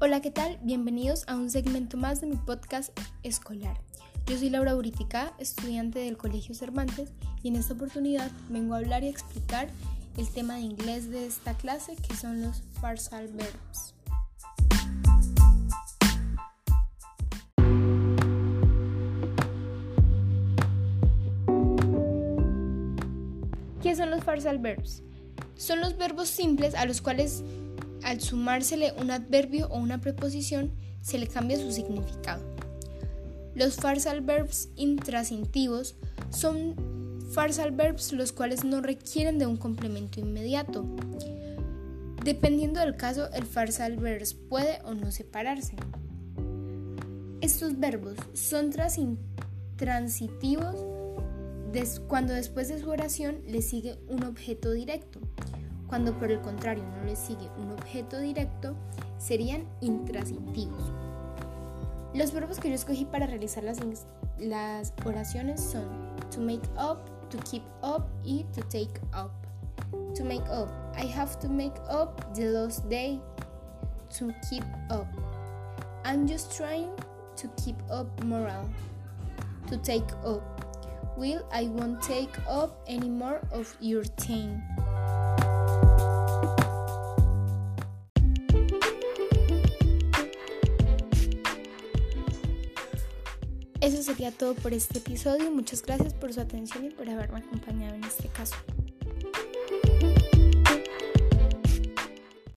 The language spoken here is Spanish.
Hola, ¿qué tal? Bienvenidos a un segmento más de mi podcast escolar. Yo soy Laura Buritica, estudiante del Colegio Cervantes, y en esta oportunidad vengo a hablar y explicar el tema de inglés de esta clase, que son los phrasal verbs. ¿Qué son los phrasal verbs? Son los verbos simples a los cuales al sumársele un adverbio o una preposición, se le cambia su significado. Los phrasal verbs intransitivos son phrasal verbs los cuales no requieren de un complemento inmediato. Dependiendo del caso, el phrasal verbs puede o no separarse. Estos verbos son transitivos cuando después de su oración le sigue un objeto directo. Cuando por el contrario no le sigue un objeto directo, serían intransitivos. Los verbos que yo escogí para realizar las, las oraciones son to make up, to keep up y to take up. To make up, I have to make up the lost day. To keep up, I'm just trying to keep up morale. To take up, will I won't take up any more of your time. Eso sería todo por este episodio. Muchas gracias por su atención y por haberme acompañado en este caso.